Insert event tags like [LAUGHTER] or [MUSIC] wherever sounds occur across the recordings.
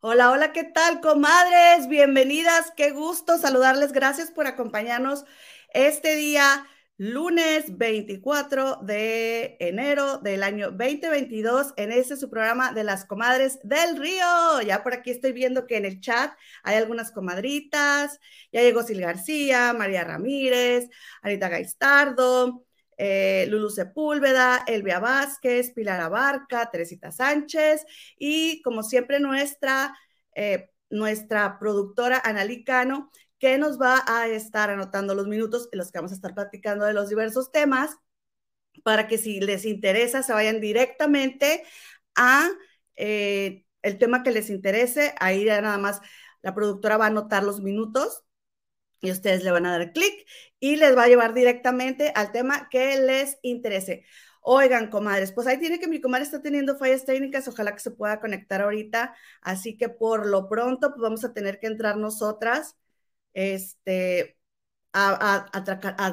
Hola, hola, ¿qué tal, comadres? Bienvenidas, qué gusto saludarles. Gracias por acompañarnos este día, lunes 24 de enero del año 2022, en este su programa de las comadres del río. Ya por aquí estoy viendo que en el chat hay algunas comadritas. Ya llegó Sil García, María Ramírez, Anita Gaistardo eh, Lulu Sepúlveda, Elvia Vázquez, Pilar Abarca, Teresita Sánchez y como siempre nuestra, eh, nuestra productora Analicano, que nos va a estar anotando los minutos en los que vamos a estar platicando de los diversos temas para que si les interesa se vayan directamente a eh, el tema que les interese. Ahí ya nada más la productora va a anotar los minutos y ustedes le van a dar clic y les va a llevar directamente al tema que les interese. Oigan, comadres, pues ahí tiene que mi comadre está teniendo fallas técnicas, ojalá que se pueda conectar ahorita, así que por lo pronto pues vamos a tener que entrar nosotras este, a, a,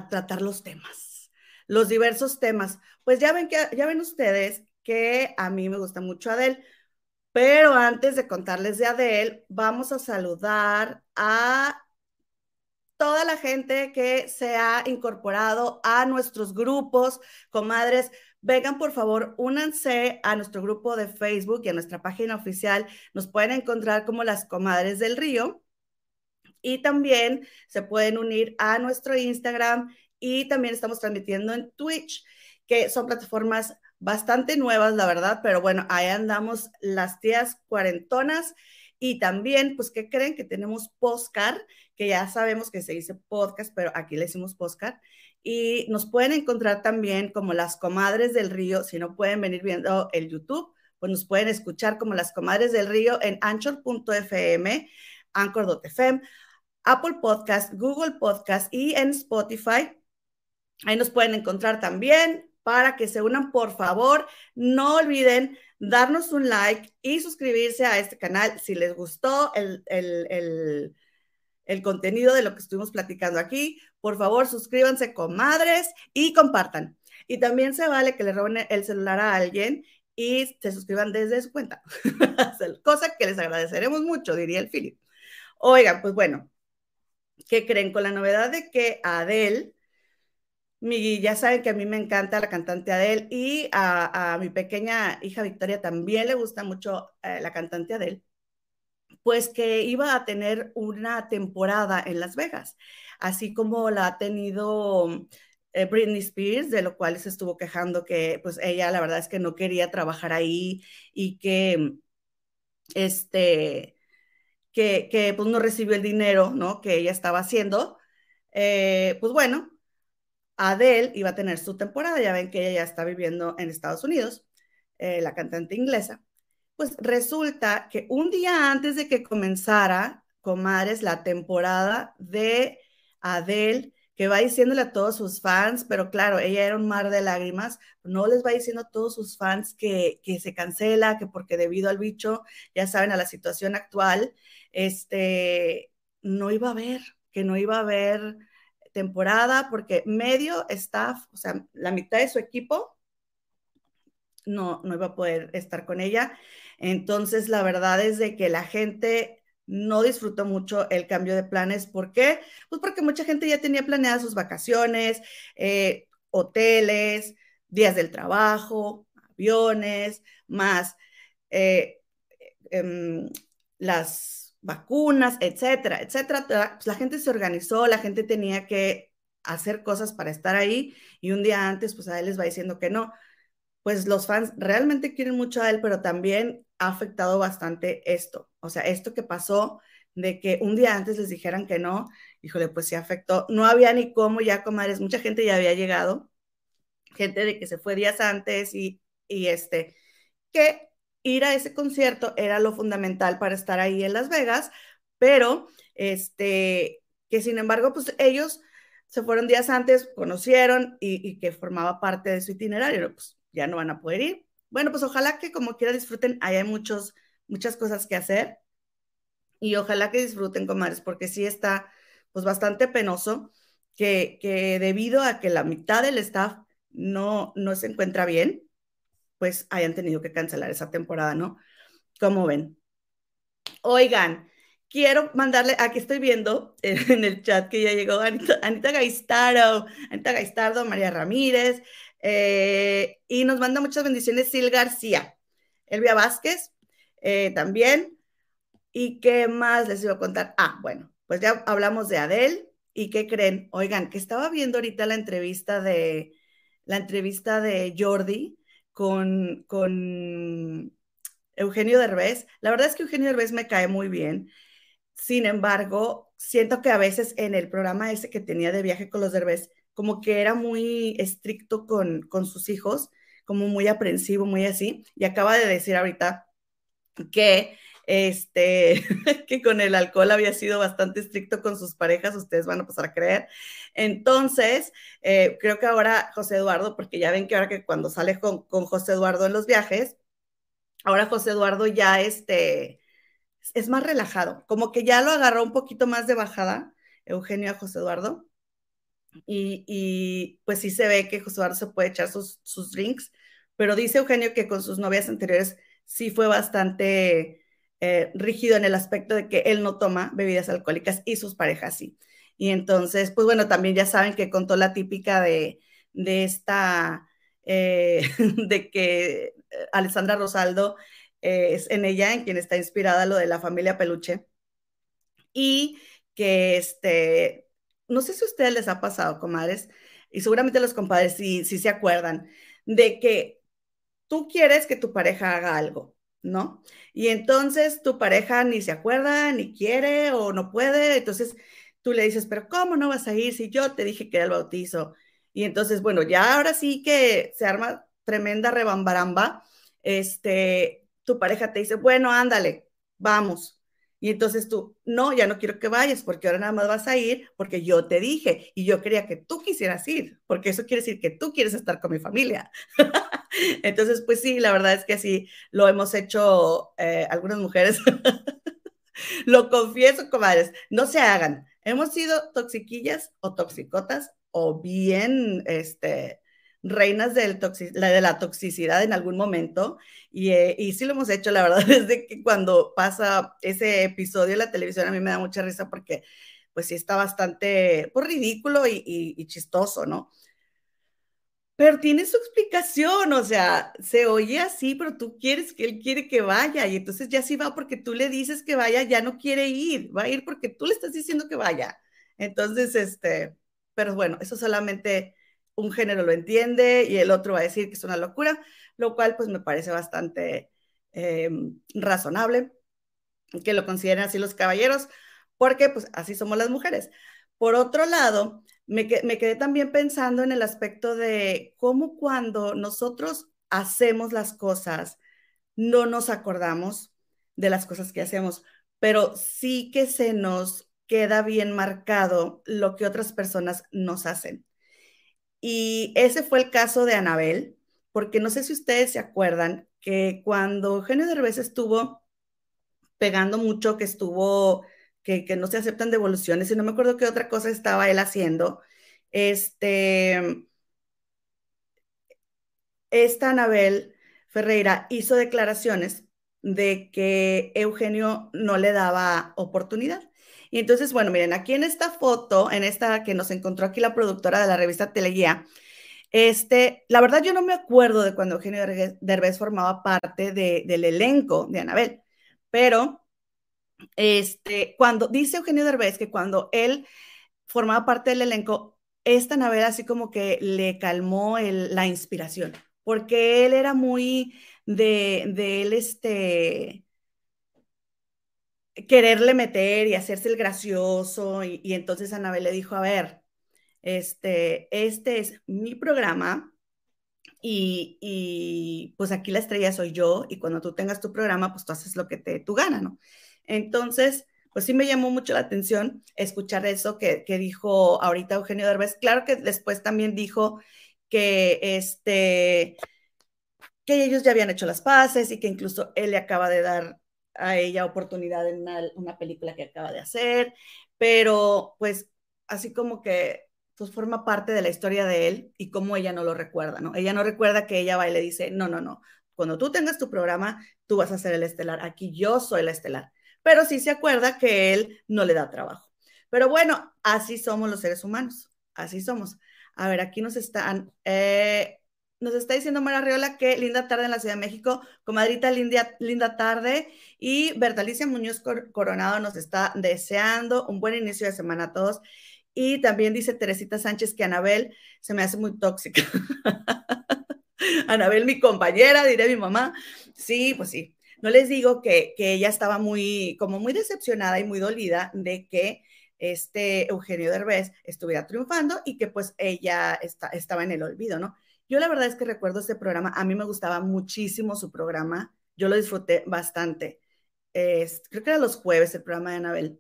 tratar los temas, los diversos temas. Pues ya ven, que, ya ven ustedes que a mí me gusta mucho Adele, pero antes de contarles de Adele, vamos a saludar a toda la gente que se ha incorporado a nuestros grupos, comadres. Vengan, por favor, únanse a nuestro grupo de Facebook y a nuestra página oficial. Nos pueden encontrar como las comadres del río. Y también se pueden unir a nuestro Instagram y también estamos transmitiendo en Twitch, que son plataformas bastante nuevas, la verdad, pero bueno, ahí andamos las tías cuarentonas y también, pues, ¿qué creen? Que tenemos Postcard, que ya sabemos que se dice podcast, pero aquí le decimos Postcard. Y nos pueden encontrar también como las comadres del río, si no pueden venir viendo el YouTube, pues nos pueden escuchar como las comadres del río en anchor.fm, anchor.fm, Apple Podcast, Google Podcast y en Spotify. Ahí nos pueden encontrar también para que se unan, por favor. No olviden darnos un like y suscribirse a este canal si les gustó el, el, contenido de lo que estuvimos platicando aquí. Por favor, suscríbanse, comadres, y compartan. Y también se vale que le roben el celular a alguien y se suscriban desde su cuenta. [LAUGHS] Cosa que les agradeceremos mucho, diría el Philip. Oigan, pues bueno, ¿qué creen? Con la novedad de que Adele mi, ya saben que a mí me encanta la cantante Adele y a, mi pequeña hija Victoria también le gusta mucho eh, la cantante Adele, pues que iba a tener una temporada en Las Vegas, así como la ha tenido eh, Britney Spears, de lo cual se estuvo quejando que pues ella la verdad es que no quería trabajar ahí y que este que, pues no recibió el dinero, ¿no? Que ella estaba haciendo. Eh, pues bueno, Adele iba a tener su temporada, ya ven que ella ya está viviendo en Estados Unidos, eh, la cantante inglesa. Pues resulta que un día antes de que comenzara, comadres, la temporada de Adele, que va diciéndole a todos sus fans, pero claro, ella era un mar de lágrimas, no les va diciendo a todos sus fans que, que se cancela, que porque debido al bicho, ya saben, a la situación actual, este, no iba a haber, que no iba a haber temporada porque medio staff, o sea, la mitad de su equipo no, no iba a poder estar con ella. Entonces, la verdad es de que la gente no disfrutó mucho el cambio de planes. ¿Por qué? Pues porque mucha gente ya tenía planeadas sus vacaciones, eh, hoteles, días del trabajo, aviones, más eh, em, las vacunas, etcétera, etcétera. Pues la gente se organizó, la gente tenía que hacer cosas para estar ahí y un día antes, pues a él les va diciendo que no. Pues los fans realmente quieren mucho a él, pero también ha afectado bastante esto. O sea, esto que pasó de que un día antes les dijeran que no, híjole, pues sí afectó. No había ni cómo ya, comadres, mucha gente ya había llegado, gente de que se fue días antes y, y este, que ir a ese concierto era lo fundamental para estar ahí en Las Vegas, pero este, que sin embargo, pues ellos se fueron días antes, conocieron y, que formaba parte de su itinerario, pues ya no van a poder ir. Bueno, pues ojalá que como quiera disfruten, hay muchos, muchas cosas que hacer y ojalá que disfruten, comadres, porque sí está, pues bastante penoso que, que debido a que la mitad del staff no, no se encuentra bien, pues hayan tenido que cancelar esa temporada, ¿no? Como ven. Oigan, quiero mandarle, aquí estoy viendo en el chat que ya llegó Anita, Anita Gaistardo, Anita Gaistardo, María Ramírez, eh, y nos manda muchas bendiciones Sil García, Elvia Vázquez, eh, también. ¿Y qué más les iba a contar? Ah, bueno, pues ya hablamos de Adele. ¿Y qué creen? Oigan, que estaba viendo ahorita la entrevista de la entrevista de Jordi con, con Eugenio Derbez. La verdad es que Eugenio Derbez me cae muy bien. Sin embargo, siento que a veces en el programa ese que tenía de viaje con los Derbez, como que era muy estricto con, con sus hijos, como muy aprensivo, muy así. Y acaba de decir ahorita que este, [LAUGHS] que con el alcohol había sido bastante estricto con sus parejas, ustedes van a pasar a creer. Entonces, eh, creo que ahora José Eduardo, porque ya ven que ahora que cuando sale con, con, José Eduardo en los viajes, ahora José Eduardo ya este, es más relajado, como que ya lo agarró un poquito más de bajada, Eugenio a José Eduardo. Y, pues sí se ve que José Eduardo se puede echar sus, sus drinks, pero dice Eugenio que con sus novias anteriores sí fue bastante eh, rígido en el aspecto de que él no toma bebidas alcohólicas y sus parejas sí. Y entonces, pues bueno, también ya saben que contó la típica de, de esta, eh, [LAUGHS] de que Alessandra Rosaldo eh, es en ella en quien está inspirada lo de la familia Peluche. Y que este, no sé si a ustedes les ha pasado, comadres, y seguramente los compadres sí, sí se acuerdan, de que tú quieres que tu pareja haga algo ¿no? Y entonces tu pareja ni se acuerda, ni quiere o no puede, entonces tú le dices, pero ¿cómo no vas a ir si yo te dije que era el bautizo? Y entonces, bueno, ya ahora sí que se arma tremenda rebambaramba, este, tu pareja te dice, bueno, ándale, vamos. Y entonces tú, no, ya no quiero que vayas porque ahora nada más vas a ir porque yo te dije y yo quería que tú quisieras ir, porque eso quiere decir que tú quieres estar con mi familia. [LAUGHS] entonces, pues sí, la verdad es que así lo hemos hecho eh, algunas mujeres. [LAUGHS] lo confieso, comadres, no se hagan. Hemos sido toxiquillas o toxicotas o bien, este, reinas del de la toxicidad en algún momento y, eh, sí lo hemos hecho, la verdad, [LAUGHS] desde que cuando pasa ese episodio en la televisión a mí me da mucha risa porque pues sí está bastante pues, ridículo y, y, y chistoso, ¿no? Pero tiene su explicación, o sea, se oye así, pero tú quieres que él quiere que vaya y entonces ya sí va porque tú le dices que vaya, ya no quiere ir, va a ir porque tú le estás diciendo que vaya. Entonces, este, pero bueno, eso solamente un género lo entiende y el otro va a decir que es una locura, lo cual pues me parece bastante eh, razonable que lo consideren así los caballeros, porque pues así somos las mujeres. Por otro lado, me, me quedé también pensando en el aspecto de cómo cuando nosotros hacemos las cosas, no nos acordamos de las cosas que hacemos, pero sí que se nos queda bien marcado lo que otras personas nos hacen. Y ese fue el caso de Anabel, porque no sé si ustedes se acuerdan que cuando Eugenio Derbez estuvo pegando mucho, que estuvo, que, que, no se aceptan devoluciones, y no me acuerdo qué otra cosa estaba él haciendo, este, esta Anabel Ferreira hizo declaraciones de que Eugenio no le daba oportunidad. Entonces, bueno, miren, aquí en esta foto, en esta que nos encontró aquí la productora de la revista Teleguía, este, la verdad yo no me acuerdo de cuando Eugenio Derbez formaba parte de, del elenco de Anabel, pero este, cuando dice Eugenio Derbez que cuando él formaba parte del elenco, esta Anabel así como que le calmó la inspiración, porque él era muy de, de él, este, quererle meter y hacerse el gracioso. Y, entonces Anabel le dijo, a ver, este, este es mi programa y, y, pues aquí la estrella soy yo y cuando tú tengas tu programa, pues tú haces lo que te tu gana, ¿no? Entonces, pues sí me llamó mucho la atención escuchar eso que, que dijo ahorita Eugenio Derbez. Claro que después también dijo que este que ellos ya habían hecho las paces y que incluso él le acaba de dar a ella oportunidad en una, película que acaba de hacer, pero pues así como que pues forma parte de la historia de él y cómo ella no lo recuerda, ¿no? Ella no recuerda que ella va y le dice, no, no, no, cuando tú tengas tu programa, tú vas a ser el estelar, aquí yo soy la estelar, pero sí se acuerda que él no le da trabajo. Pero bueno, así somos los seres humanos, así somos. A ver, aquí nos están, eh, nos está diciendo Mara Riola que linda tarde en la Ciudad de México, comadrita linda, linda tarde. Y Bertalicia Muñoz Coronado nos está deseando un buen inicio de semana a todos. Y también dice Teresita Sánchez que Anabel se me hace muy tóxica. [LAUGHS] Anabel, mi compañera, diré mi mamá. Sí, pues sí. No les digo que, que ella estaba muy, como muy decepcionada y muy dolida de que este Eugenio Derbez estuviera triunfando y que pues ella está, estaba en el olvido, ¿no? Yo la verdad es que recuerdo este programa, a mí me gustaba muchísimo su programa, yo lo disfruté bastante. creo que era los jueves el programa de Anabel.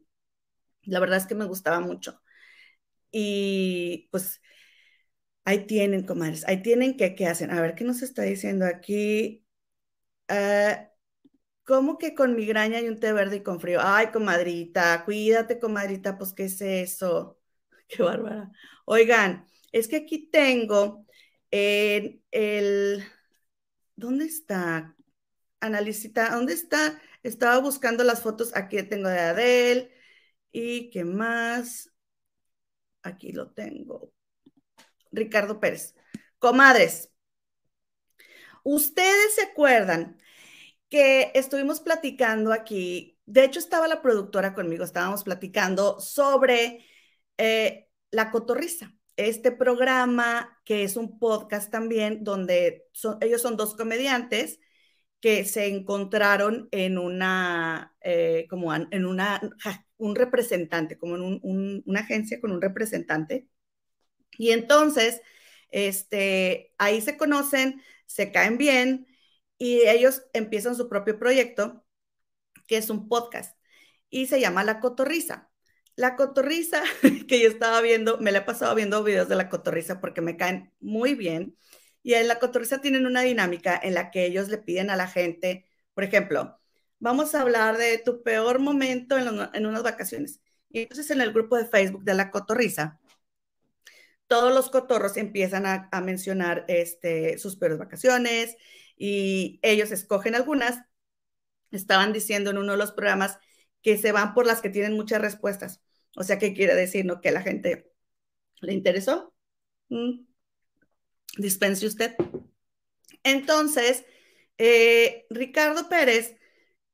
La verdad es que me gustaba mucho. Y pues ahí tienen, comadres, ahí tienen que, ¿qué hacen? A ver, ¿qué nos está diciendo aquí? Uh, ¿Cómo que con migraña y un té verde y con frío? Ay, comadrita, cuídate, comadrita, pues, ¿qué es eso? [LAUGHS] Qué bárbara. Oigan, es que aquí tengo el, ¿dónde está? Analicita, ¿dónde está? Estaba buscando las fotos, aquí tengo de Adele, y qué más, aquí lo tengo. Ricardo Pérez. Comadres, ustedes se acuerdan que estuvimos platicando aquí, de hecho estaba la productora conmigo, estábamos platicando sobre eh, la cotorriza este programa, que es un podcast también, donde ellos son dos comediantes que se encontraron en una, eh, como en una, un representante, como en una agencia con un representante. Y entonces, este, ahí se conocen, se caen bien y ellos empiezan su propio proyecto, que es un podcast, y se llama La Cotorriza. La cotorriza [LAUGHS] que yo estaba viendo, me la he pasado viendo videos de la cotorriza porque me caen muy bien. Y en la cotorriza tienen una dinámica en la que ellos le piden a la gente, por ejemplo, vamos a hablar de tu peor momento en, unas vacaciones. Y entonces en el grupo de Facebook de la cotorriza, todos los cotorros empiezan a, mencionar este, sus peores vacaciones y ellos escogen algunas. Estaban diciendo en uno de los programas que se van por las que tienen muchas respuestas. O sea, ¿qué quiere decir? ¿No? Que la gente le interesó. Mm. Dispense usted. Entonces, eh, Ricardo Pérez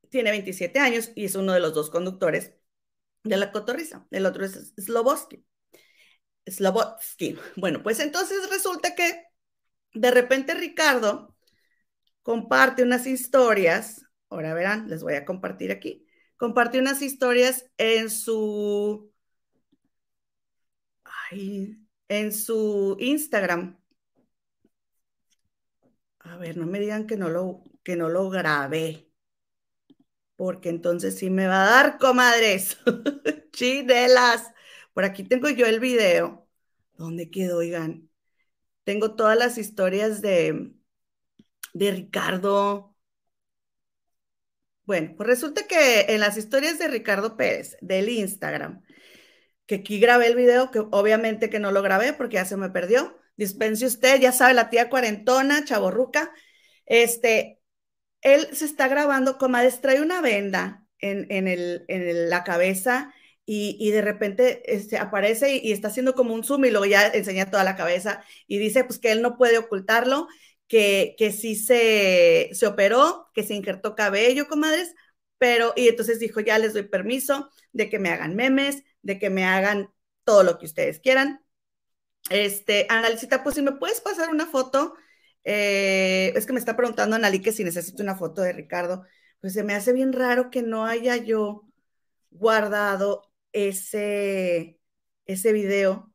tiene 27 años y es uno de los dos conductores de la cotorriza. El otro es Slobotsky. Slobotsky. Bueno, pues entonces resulta que de repente Ricardo comparte unas historias. Ahora verán, les voy a compartir aquí. Comparte unas historias en su en su Instagram. A ver, no me digan que no lo, que no lo grabé. Porque entonces sí me va a dar, comadres. [LAUGHS] Chinelas. Por aquí tengo yo el video. ¿Dónde quedó, oigan? Tengo todas las historias de, de Ricardo. Bueno, pues resulta que en las historias de Ricardo Pérez del Instagram, que aquí grabé el video, que obviamente que no lo grabé porque ya se me perdió. Dispense usted, ya sabe, la tía cuarentona, chaborruca. Este, él se está grabando, comadres, trae una venda en, en, el, en la cabeza y, de repente este, aparece y, está haciendo como un zoom y luego ya enseña toda la cabeza y dice pues que él no puede ocultarlo, que, que sí se, se operó, que se injertó cabello, comadres, pero, y entonces dijo, ya les doy permiso de que me hagan memes, de que me hagan todo lo que ustedes quieran. Este, Analicita, pues si me puedes pasar una foto, eh, es que me está preguntando Analí que si necesito una foto de Ricardo, pues se me hace bien raro que no haya yo guardado ese, ese video.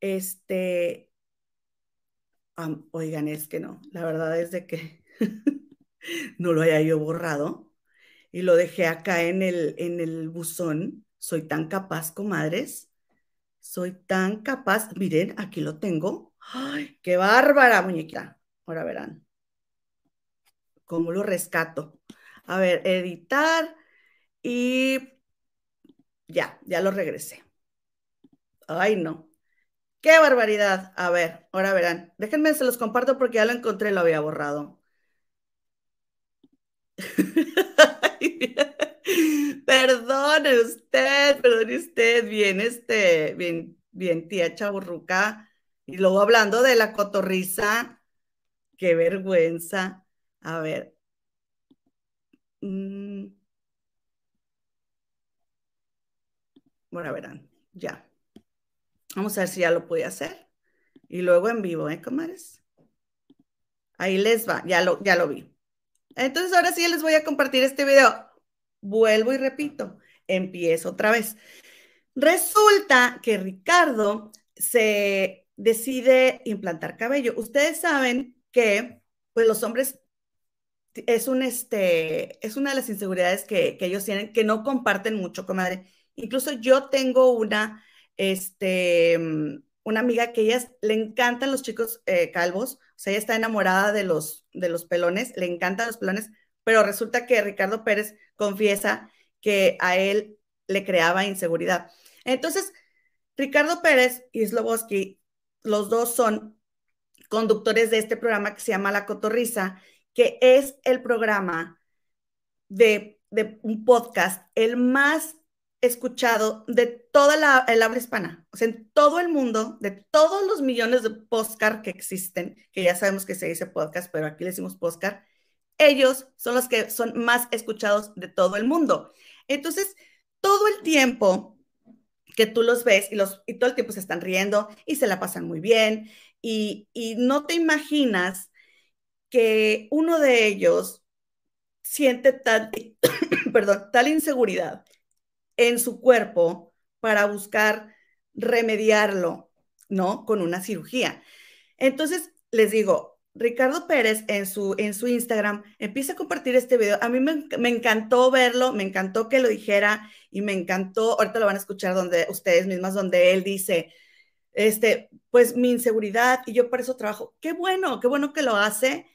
Este, oigan, es que no, la verdad es de que [LAUGHS] no lo haya yo borrado y lo dejé acá en el, en el buzón soy tan capaz, comadres. Soy tan capaz. Miren, aquí lo tengo. ¡Ay, qué bárbara, muñequita! Ahora verán. ¿Cómo lo rescato? A ver, editar y Ya, ya lo regresé. Ay, no. ¡Qué barbaridad! A ver, ahora verán. Déjenme, se los comparto porque ya lo encontré, lo había borrado. [LAUGHS] perdone usted, perdone usted, bien, este, bien, bien, tía Chaburruca. Y luego hablando de la cotorriza, qué vergüenza. A ver. Mm. Bueno, verán, ya. Vamos a ver si ya lo pude hacer. Y luego en vivo, ¿eh, comadres? Ahí les va, ya lo, ya lo vi. Entonces ahora sí les voy a compartir este video. Vuelvo y repito, empiezo otra vez. Resulta que Ricardo se decide implantar cabello. Ustedes saben que pues los hombres es un este es una de las inseguridades que, que ellos tienen que no comparten mucho, comadre. Incluso yo tengo una este una amiga que ella le encantan los chicos eh, calvos, o sea, ella está enamorada de los, de los pelones, le encantan los pelones, pero resulta que Ricardo Pérez confiesa que a él le creaba inseguridad. Entonces, Ricardo Pérez y Sloboski, los dos son conductores de este programa que se llama La Cotorriza, que es el programa de, de un podcast, el más escuchado de toda la, el habla hispana, o sea, en todo el mundo, de todos los millones de podcast que existen, que ya sabemos que se dice podcast, pero aquí le decimos podcast, ellos son los que son más escuchados de todo el mundo. Entonces, todo el tiempo que tú los ves y, los, todo el tiempo se están riendo y se la pasan muy bien y, y no te imaginas que uno de ellos siente tal, [COUGHS] perdón, tal inseguridad en su cuerpo para buscar remediarlo, ¿no? Con una cirugía. Entonces, les digo, Ricardo Pérez en su, en su Instagram empieza a compartir este video. A mí me, me, encantó verlo, me encantó que lo dijera y me encantó, ahorita lo van a escuchar donde ustedes mismas, donde él dice, este, pues mi inseguridad y yo por eso trabajo. Qué bueno, qué bueno que lo hace,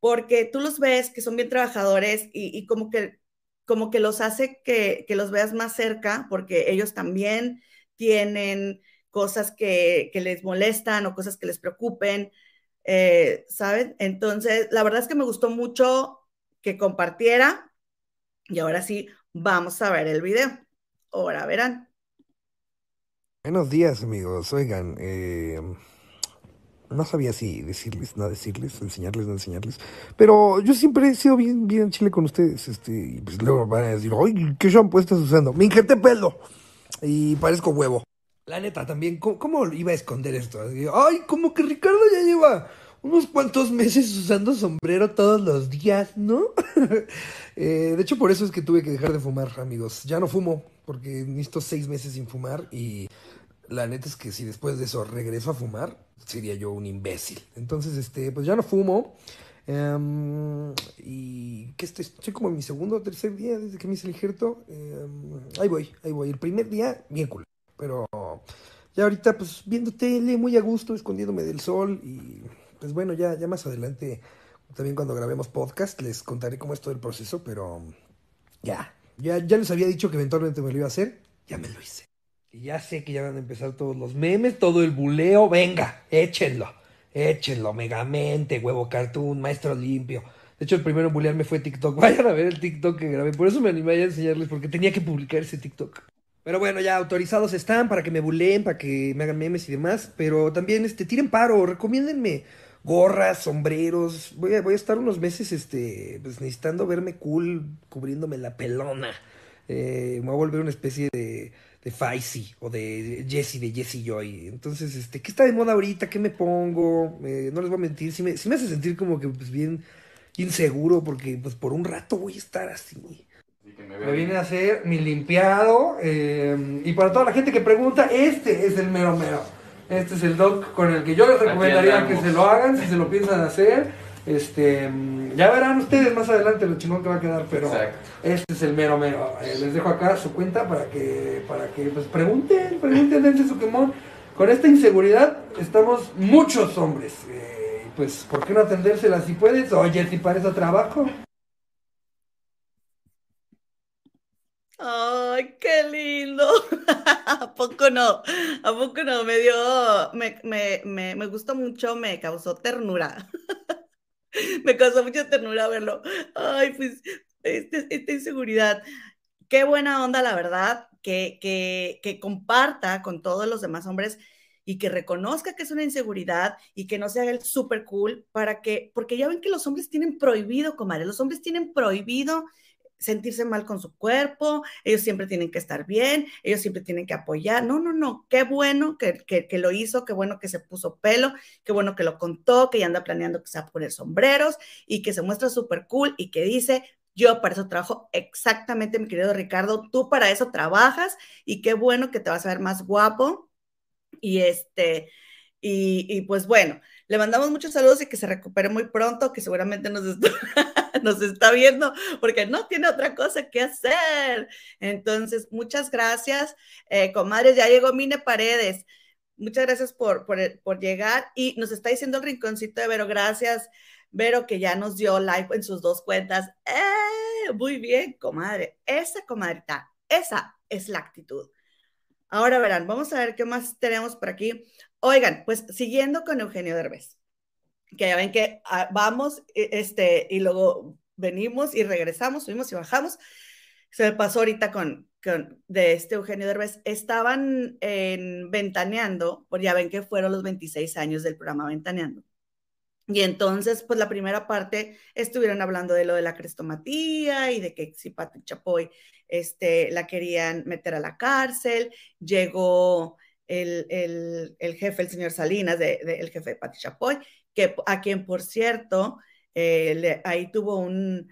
porque tú los ves que son bien trabajadores y, y como que como que los hace que, que, los veas más cerca, porque ellos también tienen cosas que, que les molestan o cosas que les preocupen, eh, ¿saben? Entonces, la verdad es que me gustó mucho que compartiera y ahora sí, vamos a ver el video. Ahora verán. Buenos días, amigos. Oigan, eh, no sabía si decirles, no decirles, enseñarles, no enseñarles. Pero yo siempre he sido bien, bien chile con ustedes. Este, y pues luego van a decir, ¡ay, qué shampoo estás usando! ¡Me injerté pelo! Y parezco huevo. La neta, también, ¿cómo, iba a esconder esto? ¡Ay, como que Ricardo ya lleva unos cuantos meses usando sombrero todos los días, ¿no? [LAUGHS] eh, de hecho, por eso es que tuve que dejar de fumar, amigos. Ya no fumo, porque necesito seis meses sin fumar y la neta es que si después de eso regreso a fumar, sería yo un imbécil. Entonces, este, pues ya no fumo. Um, y que estoy, estoy como en mi segundo o tercer día desde que me hice el injerto. Um, ahí voy, ahí voy. El primer día, bien cool. Pero ya ahorita, pues viendo tele, muy a gusto, escondiéndome del sol. Y pues bueno, ya, ya más adelante, también cuando grabemos podcast, les contaré cómo es todo el proceso. Pero ya, ya, ya les había dicho que eventualmente me lo iba a hacer. Ya me lo hice. Y ya sé que ya van a empezar todos los memes, todo el buleo. Venga, échenlo, échenlo. Megamente, huevo cartoon, maestro limpio. De hecho, el primero en bulearme fue TikTok. [LAUGHS] Vayan a ver el TikTok que grabé. Por eso me animé a enseñarles, porque tenía que publicar ese TikTok. Pero bueno, ya autorizados están para que me buleen, para que me hagan memes y demás. Pero también, este, tiren paro, recomiéndenme gorras, sombreros. Voy a, voy a estar unos meses, este, pues necesitando verme cool, cubriéndome la pelona. Eh, me voy a volver una especie de de o de Jesse, de Jesse Joy. Entonces, este, ¿qué está de moda ahorita? ¿Qué me pongo? Eh, no les voy a mentir, sí me, sí me hace sentir como que pues bien inseguro porque pues por un rato voy a estar así. Me, me vine a hacer mi limpiado eh, y para toda la gente que pregunta, este es el mero mero. Este es el doc con el que yo les recomendaría que se lo hagan si se lo piensan hacer. Este, ya verán ustedes más adelante lo chingón que va a quedar, pero este es el mero mero. Eh, les dejo acá su cuenta para que, para que pues pregunten, pregunten, dense su quemón. Con esta inseguridad estamos muchos hombres. Eh, pues, ¿por qué no atendérsela si puedes? Oye, si para eso trabajo. Ay, qué lindo. [LAUGHS] ¿A poco no? ¿A poco no? Me dio, me, me, me, me gustó mucho, me causó ternura. [LAUGHS] me causó mucha ternura verlo. Ay, pues, este, esta inseguridad. Qué buena onda, la verdad, que, que, que comparta con todos los demás hombres y que reconozca que es una inseguridad y que no se haga el súper cool para que, porque ya ven que los hombres tienen prohibido, comadre, los hombres tienen prohibido sentirse mal con su cuerpo, ellos siempre tienen que estar bien, ellos siempre tienen que apoyar. No, no, no, qué bueno que, que, lo hizo, qué bueno que se puso pelo, qué bueno que lo contó, que ya anda planeando que se va a poner sombreros y que se muestra súper cool y que dice, yo para eso trabajo exactamente, mi querido Ricardo, tú para eso trabajas y qué bueno que te vas a ver más guapo. Y este, y, y pues bueno, le mandamos muchos saludos y que se recupere muy pronto, que seguramente nos [LAUGHS] [LAUGHS] nos está viendo porque no tiene otra cosa que hacer. Entonces, muchas gracias, eh, comadres. Ya llegó Mine Paredes. Muchas gracias por, por, por, llegar y nos está diciendo el rinconcito de Vero. Gracias, Vero, que ya nos dio like en sus dos cuentas. ¡Eh! Muy bien, comadre. Esa comadrita, esa es la actitud. Ahora verán, vamos a ver qué más tenemos por aquí. Oigan, pues siguiendo con Eugenio Derbez que ya ven que ah, vamos e, este, y luego venimos y regresamos, subimos y bajamos. Se me pasó ahorita con, con de este Eugenio Derbez. Estaban en Ventaneando, pues ya ven que fueron los 26 años del programa Ventaneando. Y entonces, pues la primera parte estuvieron hablando de lo de la crestomatía y de que si Pati Chapoy este, la querían meter a la cárcel. Llegó el, el, el jefe, el señor Salinas, de, de, el jefe de Pati Chapoy, que a quien, por cierto, eh, le, ahí tuvo un,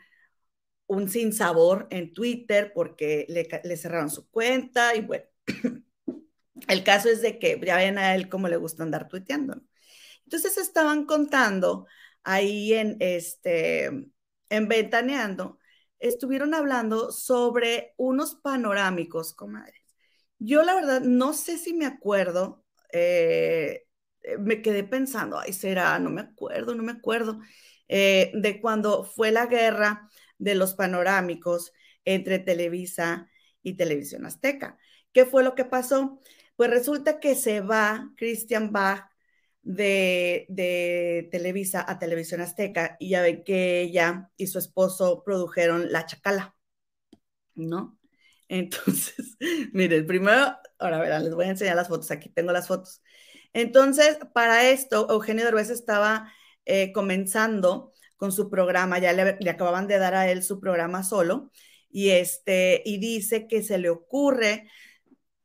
un sinsabor en Twitter porque le, cerraron su cuenta y bueno, [COUGHS] el caso es de que ya ven a él cómo le gusta andar tuiteando. Entonces estaban contando ahí en este, en Ventaneando, estuvieron hablando sobre unos panorámicos, comadres. Yo la verdad no sé si me acuerdo, eh, me quedé pensando, ay, será, no me acuerdo, no me acuerdo, eh, de cuando fue la guerra de los panorámicos entre Televisa y Televisión Azteca. ¿Qué fue lo que pasó? Pues resulta que se va Christian Bach de, de, Televisa a Televisión Azteca y ya ven que ella y su esposo produjeron La Chacala, ¿no? [LAUGHS] Entonces, [LAUGHS] miren, primero, ahora verán, les voy a enseñar las fotos, aquí tengo las fotos. Entonces, para esto, Eugenio Derbez estaba eh, comenzando con su programa, ya le, acababan de dar a él su programa solo, y, este, y dice que se le ocurre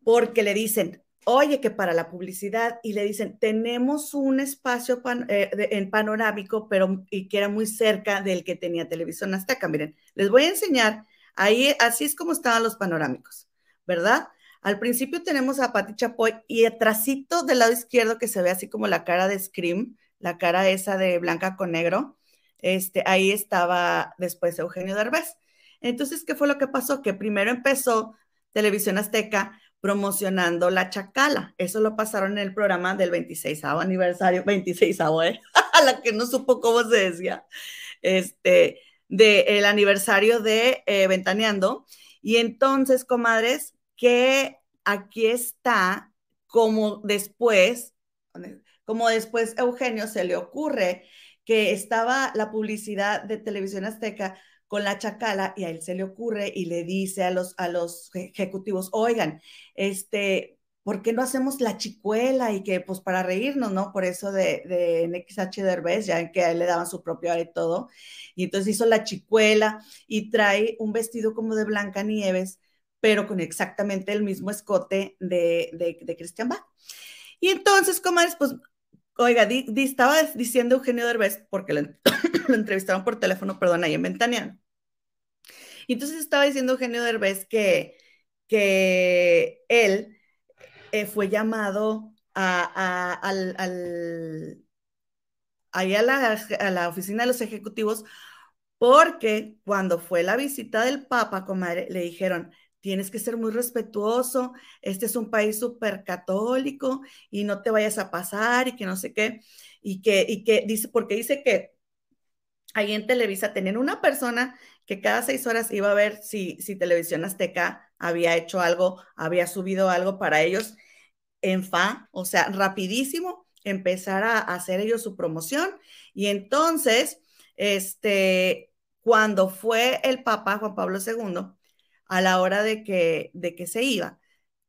porque le dicen, oye, que para la publicidad, y le dicen, tenemos un espacio eh, en panorámico, pero y que era muy cerca del que tenía Televisión Azteca. Miren, les voy a enseñar, ahí así es como estaban los panorámicos, ¿verdad? Al principio tenemos a Pati Chapoy y atrásito del lado izquierdo que se ve así como la cara de Scream, la cara esa de blanca con negro, este, ahí estaba después Eugenio Derbez. Entonces, ¿qué fue lo que pasó? Que primero empezó Televisión Azteca promocionando La Chacala. Eso lo pasaron en el programa del 26 aniversario, [LAUGHS] 26 ¿eh? a [LAUGHS] la que no supo cómo se decía, este, del aniversario de eh, Ventaneando. Y entonces, comadres, que aquí está como después, como después Eugenio se le ocurre que estaba la publicidad de Televisión Azteca con la chacala y a él se le ocurre y le dice a los, a los ejecutivos, oigan, este, ¿por qué no hacemos la chicuela? Y que pues para reírnos, ¿no? Por eso de, de NXH Derbez, ya que a él le daban su propio y todo. Y entonces hizo la chicuela y trae un vestido como de Blanca Nieves pero con exactamente el mismo escote de, de, Christian Bach. Y entonces, comadres, pues, oiga, di, estaba diciendo Eugenio Derbez, porque [COUGHS] lo, entrevistaron por teléfono, perdón, ahí en Ventaneando. Y entonces estaba diciendo Eugenio Derbez que, que él eh, fue llamado a, al, a la, a la oficina de los ejecutivos porque cuando fue la visita del Papa, comadre, le dijeron, tienes que ser muy respetuoso, este es un país súper católico y no te vayas a pasar y que no sé qué, y que, y que dice, porque dice que ahí en Televisa tenían una persona que cada seis horas iba a ver si, si Televisión Azteca había hecho algo, había subido algo para ellos en fa, o sea, rapidísimo empezar a hacer ellos su promoción. Y entonces, este, cuando fue el Papa Juan Pablo II, a la hora de que, de que se iba,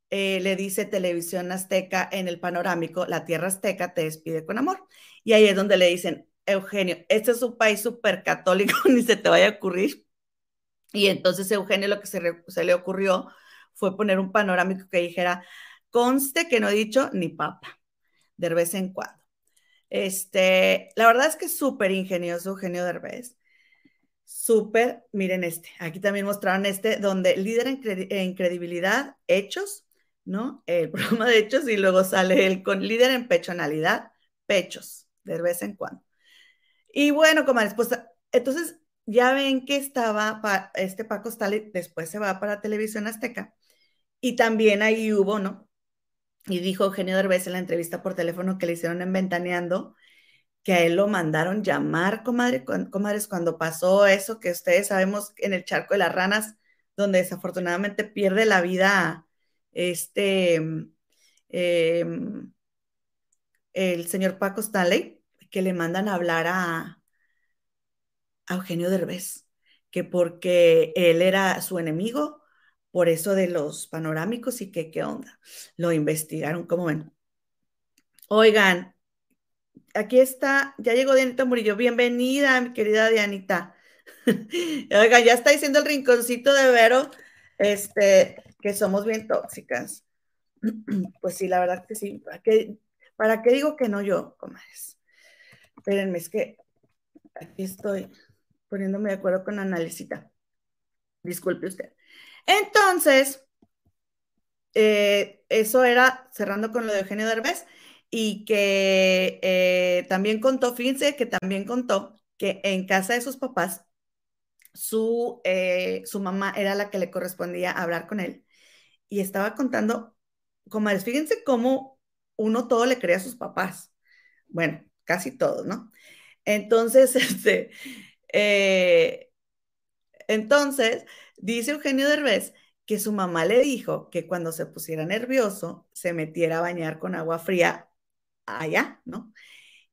eh, le dice Televisión Azteca en el panorámico, la tierra azteca te despide con amor. Y ahí es donde le dicen, Eugenio, este es un país súper católico, [LAUGHS] ni se te vaya a ocurrir. Y entonces Eugenio lo que se, se, le ocurrió fue poner un panorámico que dijera, conste que no he dicho ni papa, de vez en cuando. Este, la verdad es que es súper ingenioso Eugenio Derbez. Súper, miren este, aquí también mostraron este, donde líder en, credibilidad, hechos, ¿no? El [LAUGHS] programa de hechos y luego sale el con líder en pechonalidad, pechos, de vez en cuando. Y bueno, como respuesta, entonces ya ven que estaba este Paco Stanley, después se va para Televisión Azteca, y también ahí hubo, ¿no? Y dijo Eugenio Derbez en la entrevista por teléfono que le hicieron en Ventaneando, que a él lo mandaron llamar, comadre, comadres, cuando pasó eso que ustedes sabemos en el charco de las ranas, donde desafortunadamente pierde la vida este, eh, el señor Paco Stanley, que le mandan a hablar a, a Eugenio Derbez, que porque él era su enemigo, por eso de los panorámicos y que qué onda. Lo investigaron, como ven. Oigan, aquí está, ya llegó Dianita Murillo. Bienvenida, mi querida Dianita. [LAUGHS] Oigan, ya está diciendo el rinconcito de Vero, este, que somos bien tóxicas. [CLEARS THROAT] Pues sí, la verdad que sí. ¿Para qué, para qué digo que no yo, comadres? Espérenme, es que aquí estoy poniéndome de acuerdo con Analicita. Disculpe usted. Entonces, eh, eso era cerrando con lo de Eugenio Derbez y que eh, también contó, fíjense que también contó que en casa de sus papás, su, eh, su mamá era la que le correspondía hablar con él y estaba contando, comadres, fíjense cómo uno todo le cree a sus papás. Bueno, casi todo, ¿no? Entonces, [LAUGHS] este, eh, entonces, dice Eugenio Derbez que su mamá le dijo que cuando se pusiera nervioso se metiera a bañar con agua fría allá, ¿no?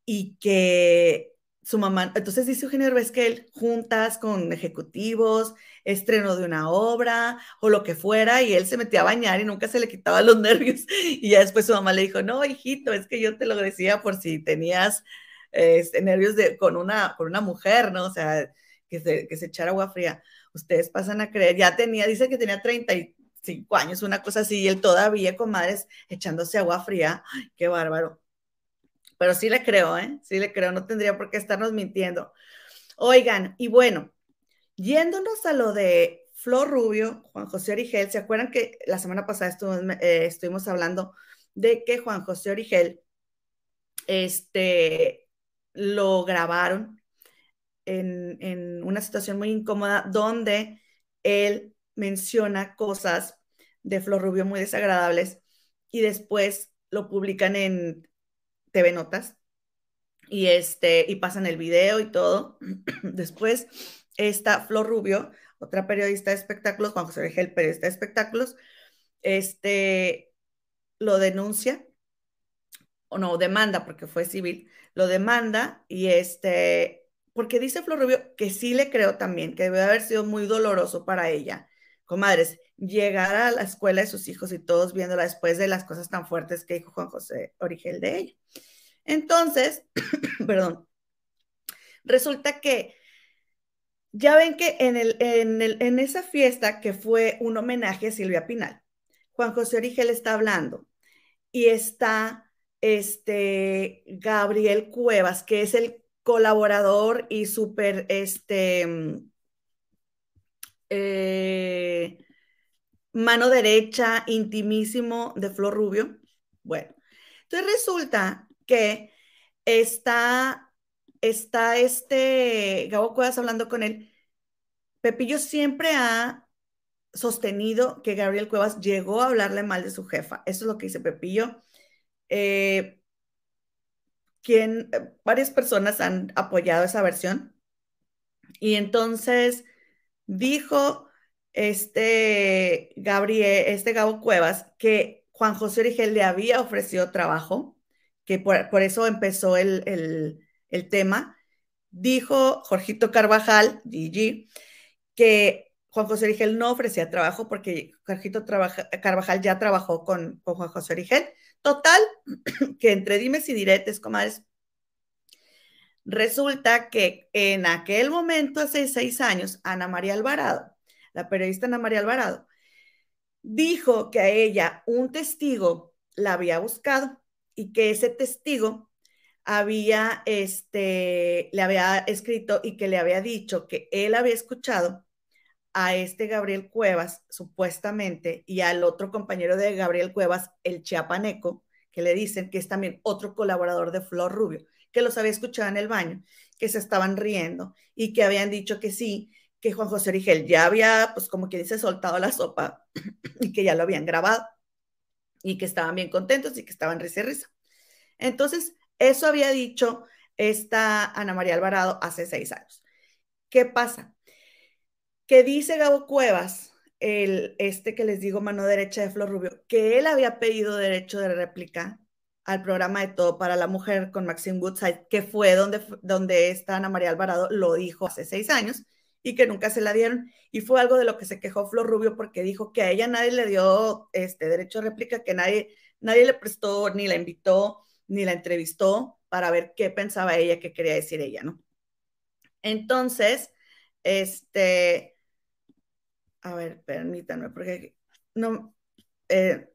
Y que su mamá, entonces dice Eugenio Derbez que él juntas con ejecutivos, estreno de una obra o lo que fuera, y él se metía a bañar y nunca se le quitaba los [LAUGHS] nervios. Y ya después su mamá le dijo, no, hijito, es que yo te lo decía por si tenías este, nervios de, con, una, con una mujer, ¿no? O sea, que se, que se echara agua fría. Ustedes pasan a creer, ya tenía, dice que tenía 35 años, una cosa así, y él todavía, comadres, echándose agua fría. Qué bárbaro. Pero sí le creo, ¿eh? Sí le creo, no tendría por qué estarnos mintiendo. Oigan, y bueno, yéndonos a lo de Flor Rubio, Juan José Origel, ¿se acuerdan que la semana pasada estuvimos, eh, estuvimos hablando de que Juan José Origel este, lo grabaron en, una situación muy incómoda donde él menciona cosas de Flor Rubio muy desagradables y después lo publican en TV Notas y este y pasan el video y todo. [CLEARS THROAT] Después esta Flor Rubio, otra periodista de espectáculos, Juan José Regel, periodista de espectáculos, este lo denuncia o no, demanda porque fue civil, lo demanda y este, porque dice Flor Rubio que sí le creo también, que debe haber sido muy doloroso para ella, comadres, llegar a la escuela de sus hijos y todos viéndola después de las cosas tan fuertes que dijo Juan José Origel de ella. Entonces, [CLEARS THROAT] perdón, resulta que ya ven que en, el, en, el, en esa fiesta que fue un homenaje a Silvia Pinal, Juan José Origel está hablando y está este, Gabriel Cuevas, que es el colaborador y súper, este, mm, eh, mano derecha, intimísimo de Flor Rubio. Bueno, entonces resulta que está, está este, Gabo Cuevas hablando con él. Pepillo siempre ha sostenido que Gabriel Cuevas llegó a hablarle mal de su jefa. Eso es lo que dice Pepillo eh, quien, eh, varias personas han apoyado esa versión. Y entonces dijo este Gabriel, este Gabo Cuevas, que Juan José Origel le había ofrecido trabajo, que por, eso empezó el, el, tema. Dijo Jorgito Carvajal, Gigi, que Juan José Origel no ofrecía trabajo porque Jorgito Carvajal ya trabajó con, con Juan José Origel. Total, [CLEARS THROAT] que entre dimes y diretes, comadres, resulta que en aquel momento, hace seis años, Ana María Alvarado, la periodista Ana María Alvarado, dijo que a ella un testigo la había buscado y que ese testigo había, este, le había escrito y que le había dicho que él había escuchado a este Gabriel Cuevas, supuestamente, y al otro compañero de Gabriel Cuevas, el chiapaneco, que le dicen que es también otro colaborador de Flor Rubio, que los había escuchado en el baño, que se estaban riendo y que habían dicho que sí, que Juan José Origel ya había, pues como que dice, soltado la sopa [CLEARS THROAT] y que ya lo habían grabado y que estaban bien contentos y que estaban risa y risa. Entonces, eso había dicho esta Ana María Alvarado hace seis años. ¿Qué pasa? Que dice Gabo Cuevas, el, este que les digo mano derecha de Flor Rubio, que él había pedido derecho de réplica al programa de Todo para la Mujer con Maxine Woodside, que fue donde, donde esta Ana María Alvarado lo dijo hace seis años, y que nunca se la dieron. Y fue algo de lo que se quejó Flor Rubio porque dijo que a ella nadie le dio este derecho a réplica, que nadie, nadie le prestó, ni la invitó, ni la entrevistó para ver qué pensaba ella, qué quería decir ella, ¿no? Entonces, este, a ver, permítanme, porque no, eh,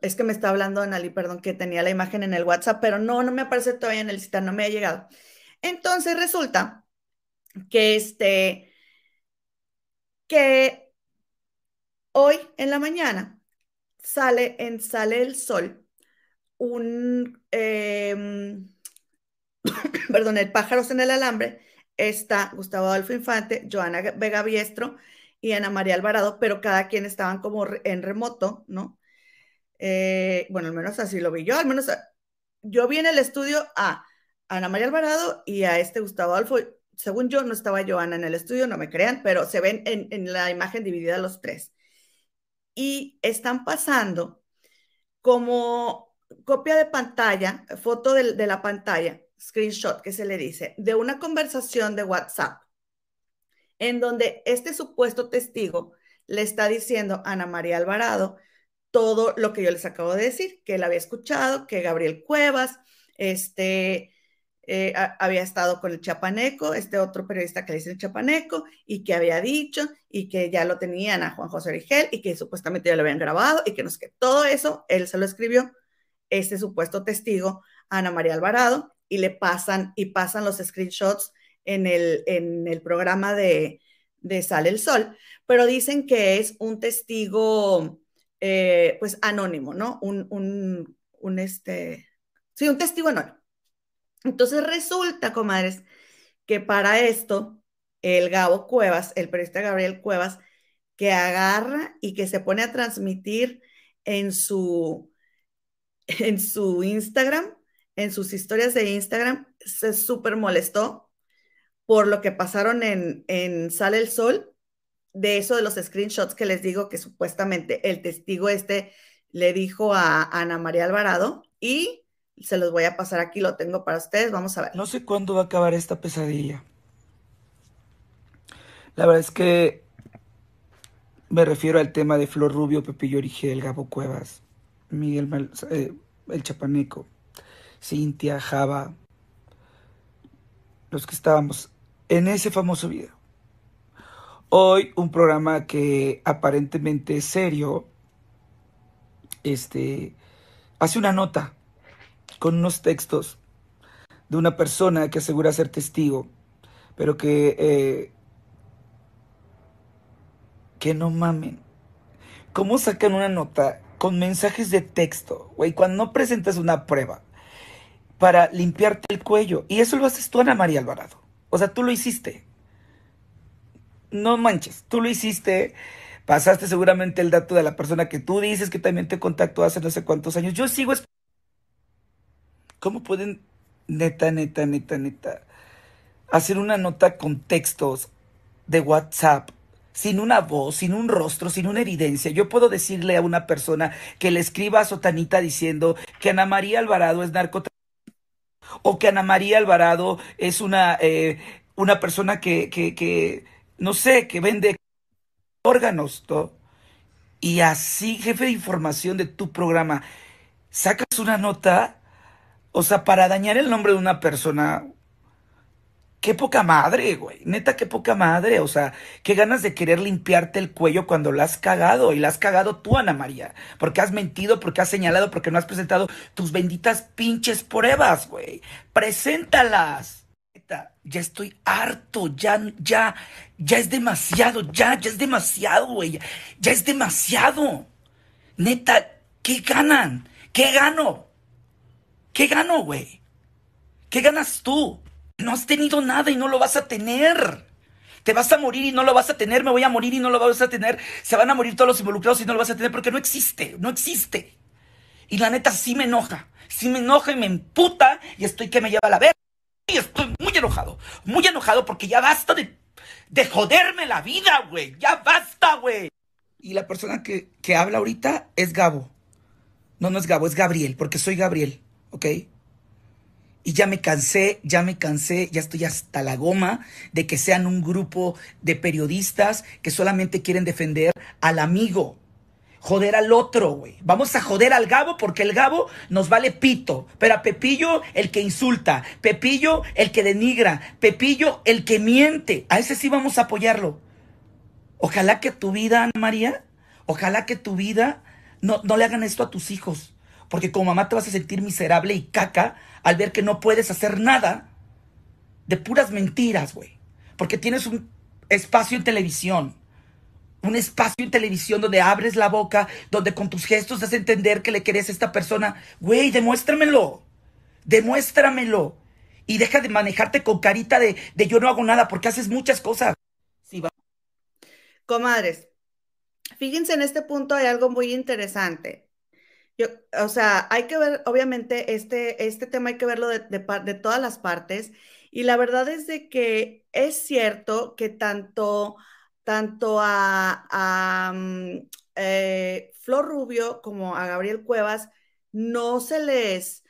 es que me está hablando Anali, perdón, que tenía la imagen en el WhatsApp, pero no, no me aparece todavía en el cita, no me ha llegado. Entonces resulta que este, que hoy en la mañana sale en Sale el Sol un, em, [COUGHS] perdón, el Pájaros en el Alambre, está Gustavo Adolfo Infante, Joana Vega Biestro y Ana María Alvarado, pero cada quien estaban como en remoto, ¿no? Eh, bueno, al menos así lo vi yo, al menos yo vi en el estudio a Ana María Alvarado y a este Gustavo Adolfo según yo, no estaba Joana en el estudio, no me crean, pero se ven en, la imagen dividida los tres. Y están pasando como copia de pantalla, foto de, de la pantalla, screenshot que se le dice, de una conversación de WhatsApp, en donde este supuesto testigo le está diciendo a Ana María Alvarado todo lo que yo les acabo de decir, que él había escuchado, que Gabriel Cuevas, este, eh, había estado con el chapaneco, este otro periodista que le dice el chapaneco, y que había dicho, y que ya lo tenían a Juan José Origel, y que supuestamente ya lo habían grabado, y que no sé qué, todo eso, él se lo escribió, este supuesto testigo, Ana María Alvarado, y le pasan, y pasan los screenshots en el, en el programa de, de Sale el Sol, pero dicen que es un testigo, eh, pues anónimo, ¿no? Un, un, un, este, sí, un testigo anónimo. Entonces resulta, comadres, que para esto el Gabo Cuevas, el periodista Gabriel Cuevas, que agarra y que se pone a transmitir en su, [LAUGHS] en su Instagram, en sus historias de Instagram, se súper molestó por lo que pasaron en, en Sale el Sol, de eso de los screenshots que les digo que supuestamente el testigo este le dijo a Ana María Alvarado y se los voy a pasar aquí, lo tengo para ustedes, vamos a ver. No sé cuándo va a acabar esta pesadilla. La verdad es que me refiero al tema de Flor Rubio, Pepillo Origel, Gabo Cuevas, Miguel eh, El Chapaneco, Cintia, Java, los que estábamos en ese famoso video. Hoy un programa que aparentemente es serio, este, hace una nota con unos textos de una persona que asegura ser testigo, pero que, eh, que no mamen. ¿Cómo sacan una nota con mensajes de texto, güey, cuando no presentas una prueba para limpiarte el cuello? Y eso lo haces tú, Ana María Alvarado. O sea, tú lo hiciste. No manches, tú lo hiciste. Pasaste seguramente el dato de la persona que tú dices que también te contactó hace no sé cuántos años. Yo sigo ¿Cómo pueden, neta, neta, neta, neta, hacer una nota con textos de WhatsApp sin una voz, sin un rostro, sin una evidencia. Yo puedo decirle a una persona que le escriba a Sotanita diciendo que Ana María Alvarado es narcotraficante o que Ana María Alvarado es una, eh, una persona que, que, que, no sé, que vende órganos. ¿no? Y así, jefe de información de tu programa, sacas una nota, o sea, para dañar el nombre de una persona, Qué poca madre, güey. Neta, qué poca madre. O sea, qué ganas de querer limpiarte el cuello cuando la has cagado. Y la has cagado tú, Ana María. Porque has mentido, porque has señalado, porque no has presentado tus benditas pinches pruebas, güey. Preséntalas. Ya estoy harto. Ya, ya, ya es demasiado. Ya, ya es demasiado, güey. Ya es demasiado. Neta, ¿qué ganan? ¿Qué gano? ¿Qué gano, güey? ¿Qué ganas tú? No has tenido nada y no lo vas a tener. Te vas a morir y no lo vas a tener, me voy a morir y no lo vas a tener. Se van a morir todos los involucrados y no lo vas a tener porque no existe, no existe. Y la neta sí me enoja, sí me enoja y me emputa y estoy que me lleva a la verga. Estoy muy enojado, muy enojado porque ya basta de, de joderme la vida, güey. Ya basta, güey. Y la persona que, que habla ahorita es Gabo. No, no es Gabo, es Gabriel, porque soy Gabriel, ¿ok? Y ya me cansé, ya me cansé, ya estoy hasta la goma de que sean un grupo de periodistas que solamente quieren defender al amigo. Joder al otro, güey. Vamos a joder al Gabo porque el Gabo nos vale pito. Pero a Pepillo el que insulta. Pepillo el que denigra. Pepillo el que miente. A ese sí vamos a apoyarlo. Ojalá que tu vida, Ana María, ojalá que tu vida no, no le hagan esto a tus hijos. Porque como mamá te vas a sentir miserable y caca al ver que no puedes hacer nada de puras mentiras, güey. Porque tienes un espacio en televisión. Un espacio en televisión donde abres la boca, donde con tus gestos das a entender que le querés a esta persona. Güey, demuéstramelo. Demuéstramelo. Y deja de manejarte con carita de, de yo no hago nada porque haces muchas cosas. Sí, va. Comadres, fíjense en este punto hay algo muy interesante. Yo, o sea, hay que ver, obviamente, este, este tema hay que verlo de, de, de, todas las partes. Y la verdad es de que es cierto que tanto, tanto a, um, eh, Flor Rubio como a Gabriel Cuevas no se les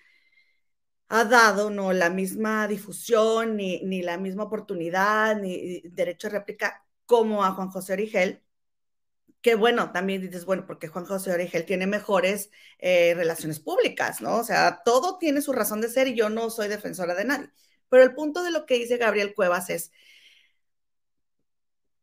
ha dado no la misma difusión, ni, ni la misma oportunidad, ni derecho a réplica como a Juan José Origel que bueno, también dices, bueno, porque Juan José Origel tiene mejores eh, relaciones públicas, ¿no? O sea, todo tiene su razón de ser y yo no soy defensora de nadie. Pero el punto de lo que dice Gabriel Cuevas es,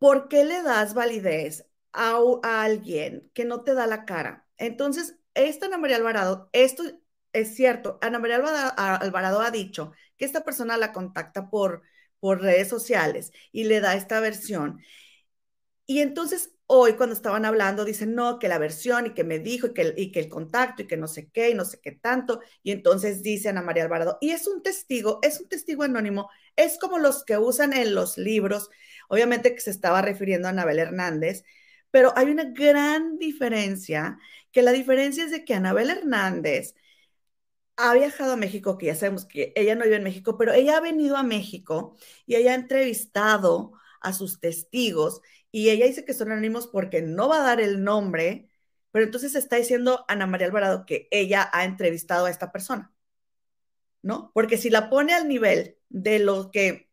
¿por qué le das validez a, alguien que no te da la cara? Entonces, esta Ana María Alvarado, esto es cierto, Ana María Alvarado, ha dicho que esta persona la contacta por, redes sociales y le da esta versión. Y entonces hoy cuando estaban hablando dicen, no, que la versión y que me dijo que, y que el contacto y que no sé qué y no sé qué tanto. Y entonces dice Ana María Alvarado, y es un testigo, es un testigo anónimo, es como los que usan en los libros, obviamente que se estaba refiriendo a Anabel Hernández, pero hay una gran diferencia, que la diferencia es de que Anabel Hernández ha viajado a México, que ya sabemos que ella no vive en México, pero ella ha venido a México y ella ha entrevistado a sus testigos y ella dice que son anónimos porque no va a dar el nombre, pero entonces está diciendo Ana María Alvarado que ella ha entrevistado a esta persona, ¿no? Porque si la pone al nivel de los que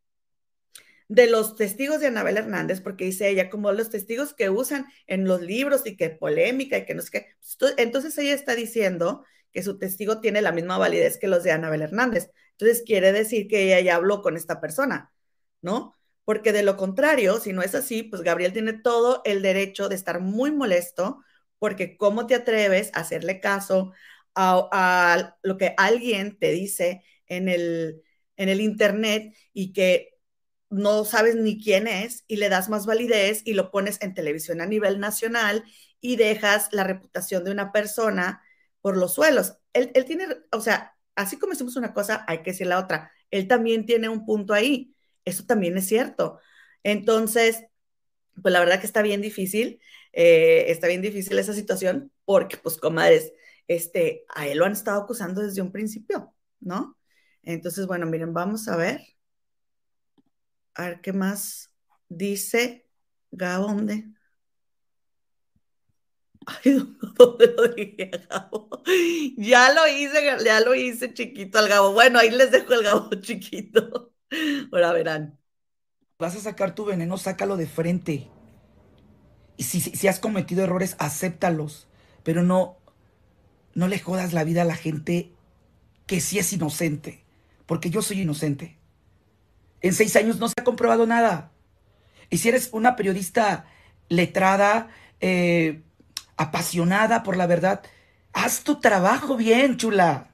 de los testigos de Anabel Hernández, porque dice ella, como los testigos que usan en los libros y que polémica y que no sé qué, pues, entonces ella está diciendo que su testigo tiene la misma validez que los de Anabel Hernández. Entonces quiere decir que ella ya habló con esta persona, ¿no? porque de lo contrario, si no es así, pues Gabriel tiene todo el derecho de estar muy molesto, porque ¿cómo te atreves a hacerle caso a, a lo que alguien te dice en el, en el Internet y que no sabes ni quién es y le das más validez y lo pones en televisión a nivel nacional y dejas la reputación de una persona por los suelos? Él, él tiene, o sea, así como decimos una cosa, hay que decir la otra. Él también tiene un punto ahí eso también es cierto. Entonces, pues la verdad que está bien difícil, eh, está bien difícil esa situación porque, pues, comadres, este, a él lo han estado acusando desde un principio, ¿no? Entonces, bueno, miren, vamos a ver. A ver qué más dice Gabo, ¿dónde? Ay, [LAUGHS] ¿dónde lo dije, Gabo? Ya lo hice, ya lo hice chiquito al Gabo. Bueno, ahí les dejo el Gabo [LAUGHS] chiquito. Ahora verán. Vas a sacar tu veneno, sácalo de frente. Y si, si, has cometido errores, acéptalos. Pero no, no le jodas la vida a la gente que sí es inocente. Porque yo soy inocente. En seis años no se ha comprobado nada. Y si eres una periodista letrada, eh, apasionada por la verdad, haz tu trabajo bien, chula.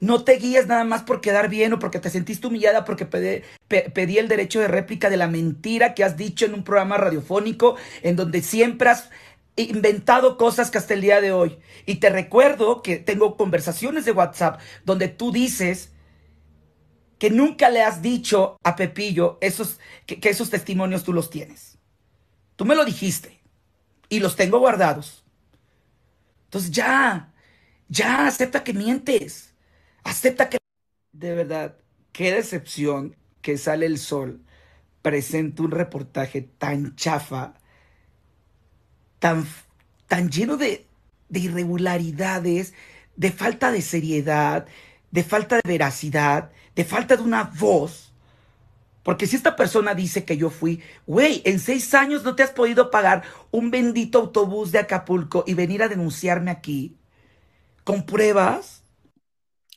No te guíes nada más por quedar bien o porque te sentiste humillada porque pedí, el derecho de réplica de la mentira que has dicho en un programa radiofónico en donde siempre has inventado cosas que hasta el día de hoy. Y te recuerdo que tengo conversaciones de WhatsApp donde tú dices que nunca le has dicho a Pepillo esos, que esos testimonios tú los tienes. Tú me lo dijiste y los tengo guardados. Entonces ya, ya acepta que mientes. Acepta que... De verdad, qué decepción que sale el sol presenta un reportaje tan chafa, tan, tan lleno de, de irregularidades, de falta de seriedad, de falta de veracidad, de falta de una voz. Porque si esta persona dice que yo fui, güey, en seis años no te has podido pagar un bendito autobús de Acapulco y venir a denunciarme aquí con pruebas.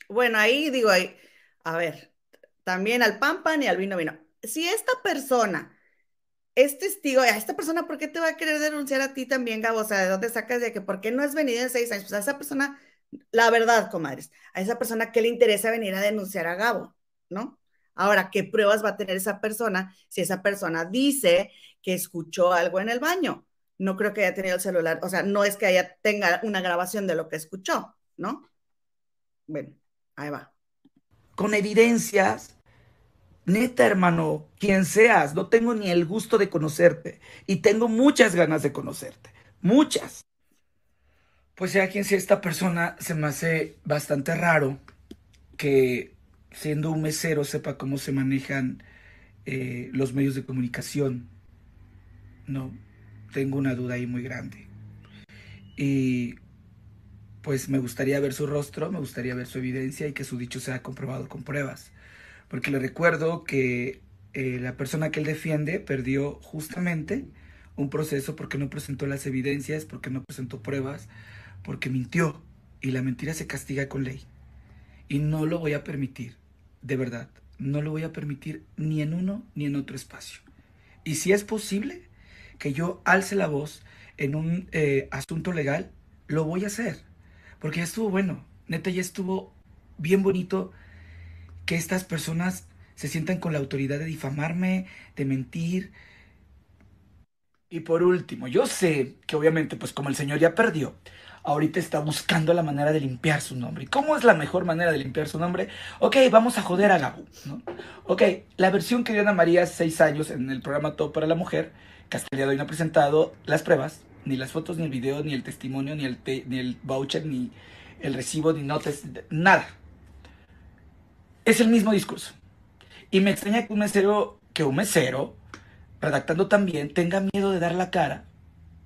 Bueno, ahí digo, a ver, también al pan pan y al vino vino. Si esta persona es testigo, a esta persona, ¿por qué te va a querer denunciar a ti también, Gabo? O sea, ¿de dónde sacas de que por qué no has venido en seis años? Pues a esa persona, la verdad, comadres, a esa persona, ¿qué le interesa venir a denunciar a Gabo? ¿No? Ahora, ¿qué pruebas va a tener esa persona si esa persona dice que escuchó algo en el baño? No creo que haya tenido el celular, o sea, no es que haya tenga una grabación de lo que escuchó, ¿no? Bueno, Ahí va. Con evidencias. Neta, hermano, quien seas, no tengo ni el gusto de conocerte. Y tengo muchas ganas de conocerte. Muchas. Pues sea quien sea esta persona, se me hace bastante raro que siendo un mesero sepa cómo se manejan eh, los medios de comunicación. No, tengo una duda ahí muy grande. Y pues me gustaría ver su rostro, me gustaría ver su evidencia y que su dicho sea comprobado con pruebas. Porque le recuerdo que eh, la persona que él defiende perdió justamente un proceso porque no presentó las evidencias, porque no presentó pruebas, porque mintió. Y la mentira se castiga con ley. Y no lo voy a permitir, de verdad, no lo voy a permitir ni en uno ni en otro espacio. Y si es posible que yo alce la voz en un eh, asunto legal, lo voy a hacer porque ya estuvo bueno, neta, ya estuvo bien bonito que estas personas se sientan con la autoridad de difamarme, de mentir. Y por último, yo sé que obviamente, pues como el señor ya perdió, ahorita está buscando la manera de limpiar su nombre. ¿Y cómo es la mejor manera de limpiar su nombre? Ok, vamos a joder a Gabu, ¿no? Ok, la versión que dio Ana María hace seis años en el programa Todo para la Mujer, que hoy no ha presentado las pruebas, ni las fotos, ni el video, ni el testimonio, ni el, ni el voucher, ni el recibo, ni notas, nada. Es el mismo discurso. Y me extraña que un mesero, que un mesero, redactando también, tenga miedo de dar la cara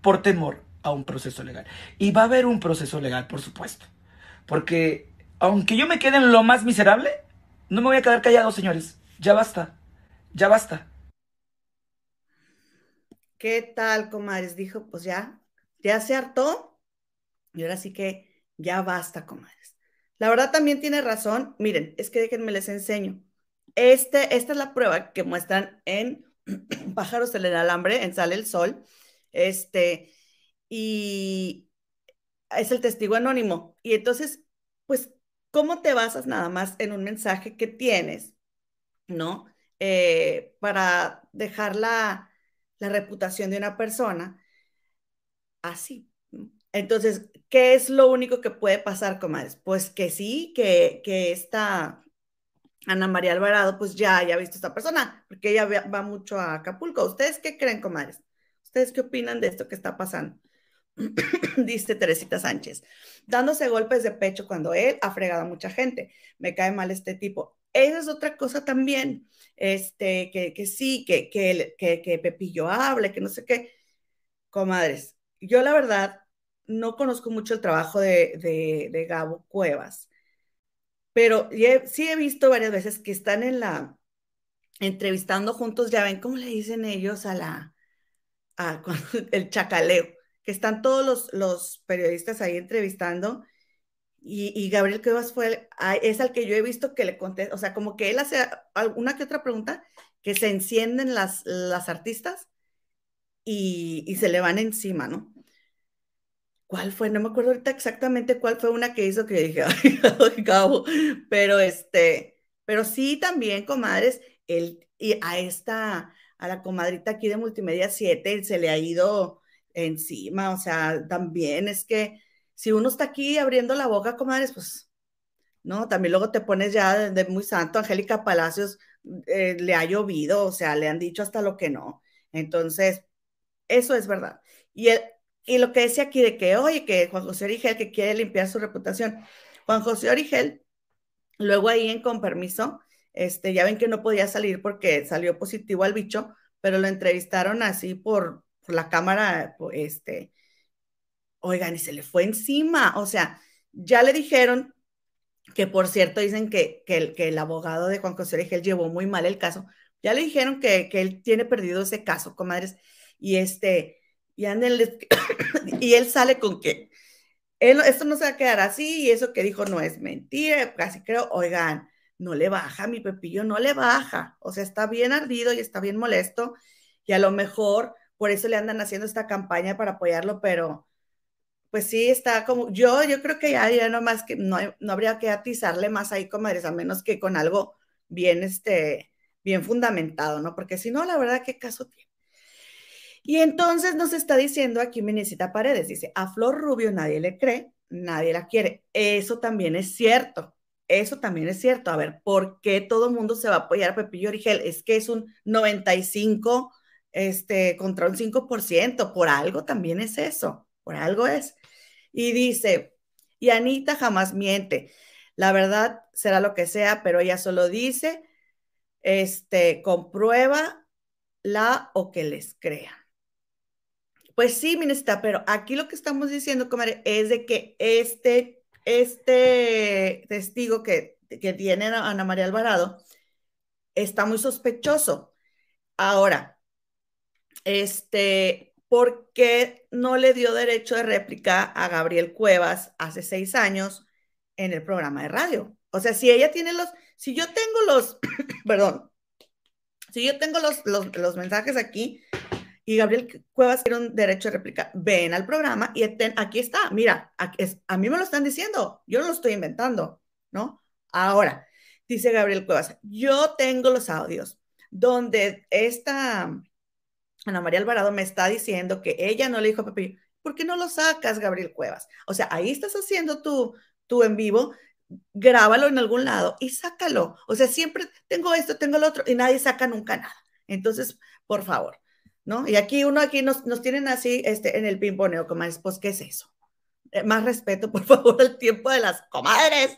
por temor a un proceso legal. Y va a haber un proceso legal, por supuesto. Porque aunque yo me quede en lo más miserable, no me voy a quedar callado, señores. Ya basta. Ya basta. ¿Qué tal, comadres? Dijo, pues ya, ya se hartó. Y ahora sí que ya basta, comadres. La verdad también tiene razón. Miren, es que déjenme les enseño. Este, esta es la prueba que muestran en [CLEARS THROAT] Pájaros en el Alambre, en Sale el Sol. Este, y es el testigo anónimo. Y entonces, pues, ¿cómo te basas nada más en un mensaje que tienes, ¿no? Eh, para dejar la, la reputación de una persona así. Entonces, ¿qué es lo único que puede pasar, comadres? Pues que sí, que, que esta Ana María Alvarado, pues ya haya visto a esta persona, porque ella va mucho a Acapulco. ¿Ustedes qué creen, comadres? ¿Ustedes qué opinan de esto que está pasando? [COUGHS] dice Teresita Sánchez, dándose golpes de pecho cuando él ha fregado a mucha gente. Me cae mal este tipo. Esa es otra cosa también, este, que, que sí, que, que, que, Pepillo hable, que no sé qué. Comadres, yo la verdad no conozco mucho el trabajo de, de, de Gabo Cuevas, pero sí he visto varias veces que están en la, entrevistando juntos, ya ven cómo le dicen ellos a la, a, [LAUGHS] el chacaleo, que están todos los, los periodistas ahí entrevistando y, Gabriel Cuevas fue, es al que yo he visto que le contesta, o sea, como que él hace alguna que otra pregunta, que se encienden las, las artistas y, y se le van encima, ¿no? ¿Cuál fue? No me acuerdo ahorita exactamente cuál fue una que hizo que dije, [LAUGHS] ay, Gabo, pero este, pero sí también, comadres, él, y a esta, a la comadrita aquí de Multimedia 7, se le ha ido encima, o sea, también es que si uno está aquí abriendo la boca, comadres, pues, no, también luego te pones ya de, muy santo, Angélica Palacios eh, le ha llovido, o sea, le han dicho hasta lo que no. Entonces, eso es verdad. Y, el, y lo que decía aquí de que, oye, que Juan José Origel que quiere limpiar su reputación, Juan José Origel, luego ahí en con permiso, este, ya ven que no podía salir porque salió positivo al bicho, pero lo entrevistaron así por, la cámara, este, oigan, y se le fue encima. O sea, ya le dijeron que, por cierto, dicen que, que, el, que el abogado de Juan José llevó muy mal el caso. Ya le dijeron que, que él tiene perdido ese caso, comadres. Y este, y, [COUGHS] y él sale con que él, esto no se va a quedar así y eso que dijo no es mentira, casi creo, oigan, no le baja, mi Pepillo no le baja, o sea, está bien ardido y está bien molesto y a lo mejor por eso le andan haciendo esta campaña para apoyarlo, pero pues sí, está como, yo, yo creo que ya, ya no más que, no, no habría que atizarle más ahí, comadres, a menos que con algo bien, este, bien fundamentado, ¿no? Porque si no, la verdad, ¿qué caso tiene? Y entonces nos está diciendo aquí Minesita Paredes, dice, a Flor Rubio nadie le cree, nadie la quiere. Eso también es cierto. Eso también es cierto. A ver, ¿por qué todo el mundo se va a apoyar a Pepillo Origel? Es que es un 95 este, contra un 5%. Por algo también es eso. Por algo es. Y dice, y Anita jamás miente. La verdad será lo que sea, pero ella solo dice, este, comprueba la o que les crea. Pues sí, ministra, pero aquí lo que estamos diciendo, comadre, es de que este este testigo que, que tiene Ana María Alvarado está muy sospechoso. Ahora, este, ¿por qué no le dio derecho de réplica a Gabriel Cuevas hace seis años en el programa de radio? O sea, si ella tiene los, si yo tengo los, [CLEARS THROAT] perdón, si yo tengo los, los, los mensajes aquí, y Gabriel Cuevas tiene un derecho de réplica. Ven al programa y aquí está. Mira, a mí me lo están diciendo. Yo no lo estoy inventando, ¿no? Ahora, dice Gabriel Cuevas, yo tengo los audios donde esta Ana María Alvarado me está diciendo que ella no le dijo a Pepe, ¿por qué no lo sacas, Gabriel Cuevas? O sea, ahí estás haciendo tu, tu en vivo, grábalo en algún lado y sácalo. O sea, siempre tengo esto, tengo lo otro y nadie saca nunca nada. Entonces, por favor, ¿no? Y aquí uno aquí nos, nos tienen así este, en el pimponeo, comadres, pues, ¿qué es eso? Eh, más respeto, [LAUGHS] por favor, el tiempo de las comadres,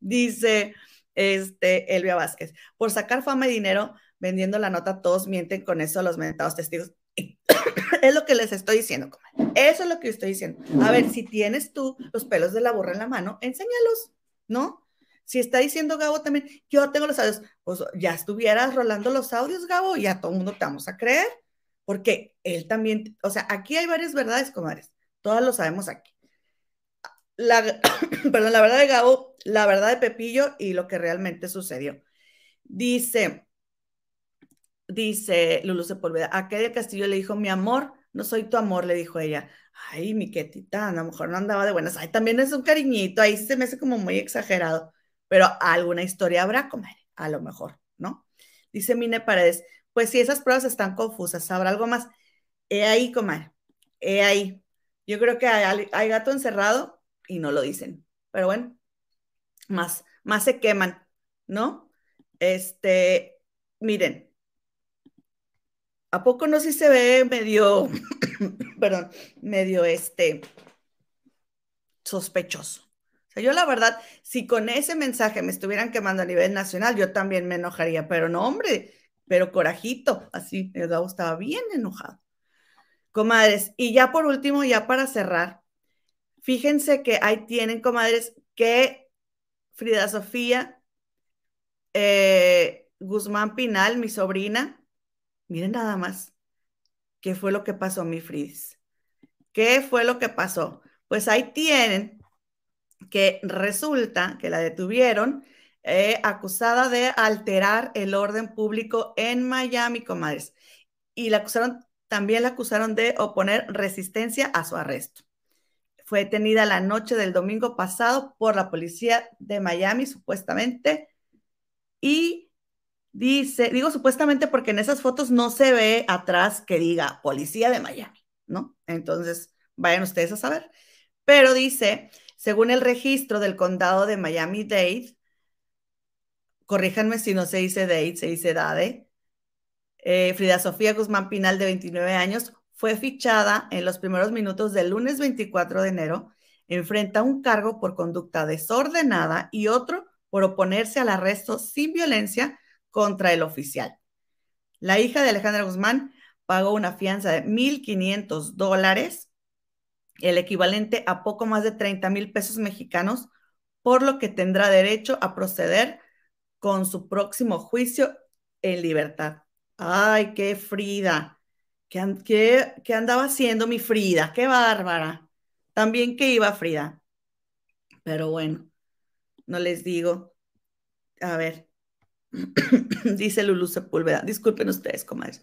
dice este, Elvia Vázquez. Por sacar fama y dinero, vendiendo la nota, todos mienten con eso los mentados testigos. [COUGHS] es lo que les estoy diciendo, comadre. Eso es lo que estoy diciendo. A ver, si tienes tú los pelos de la burra en la mano, enséñalos, ¿no? Si está diciendo Gabo también, yo tengo los audios, pues ya estuvieras rolando los audios, Gabo, y ya todo el mundo te vamos a creer porque él también, o sea, aquí hay varias verdades, comadres, todas lo sabemos aquí. La, [COUGHS] perdón, la verdad de Gabo, la verdad de Pepillo y lo que realmente sucedió. Dice, dice Lulu Sepúlveda, a Katia Castillo le dijo, mi amor, no soy tu amor, le dijo ella. Ay, mi quetita, a lo mejor no andaba de buenas. Ay, también es un cariñito, ahí se me hace como muy exagerado, pero alguna historia habrá, comadre, a lo mejor, ¿no? Dice Mine Paredes, pues si esas pruebas están confusas, ¿habrá algo más? He ahí, comadre, he ahí. Yo creo que hay, gato encerrado y no lo dicen. Pero bueno, más, más se queman, ¿no? Este, miren, ¿a poco no si se ve medio, [COUGHS] perdón, medio este sospechoso. O sea, yo la verdad, si con ese mensaje me estuvieran quemando a nivel nacional, yo también me enojaría, pero no, hombre, pero corajito, así, el estaba bien enojado. Comadres, y ya por último, ya para cerrar, fíjense que ahí tienen, comadres, que Frida Sofía eh, Guzmán Pinal, mi sobrina, miren nada más, ¿qué fue lo que pasó, mi Fridis? ¿Qué fue lo que pasó? Pues ahí tienen que resulta que la detuvieron eh, acusada de alterar el orden público en Miami, comadres. Y la acusaron, también la acusaron de oponer resistencia a su arresto. Fue detenida la noche del domingo pasado por la policía de Miami, supuestamente, y dice, digo supuestamente porque en esas fotos no se ve atrás que diga policía de Miami, ¿no? Entonces, vayan ustedes a saber. Pero dice, según el registro del condado de Miami-Dade, corríjanme si no se dice Dade, se dice Dade, eh, Frida Sofía Guzmán Pinal, de 29 años, fue fichada en los primeros minutos del lunes 24 de enero, enfrenta un cargo por conducta desordenada y otro por oponerse al arresto sin violencia contra el oficial. La hija de Alejandra Guzmán pagó una fianza de 1.500 dólares, el equivalente a poco más de 30 mil pesos mexicanos, por lo que tendrá derecho a proceder con su próximo juicio en libertad. Ay, qué Frida. ¿Qué, qué, andaba haciendo mi Frida? Qué bárbara. También que iba Frida. Pero bueno, no les digo. A ver, [COUGHS] dice Lulu Sepúlveda, disculpen ustedes, comadres,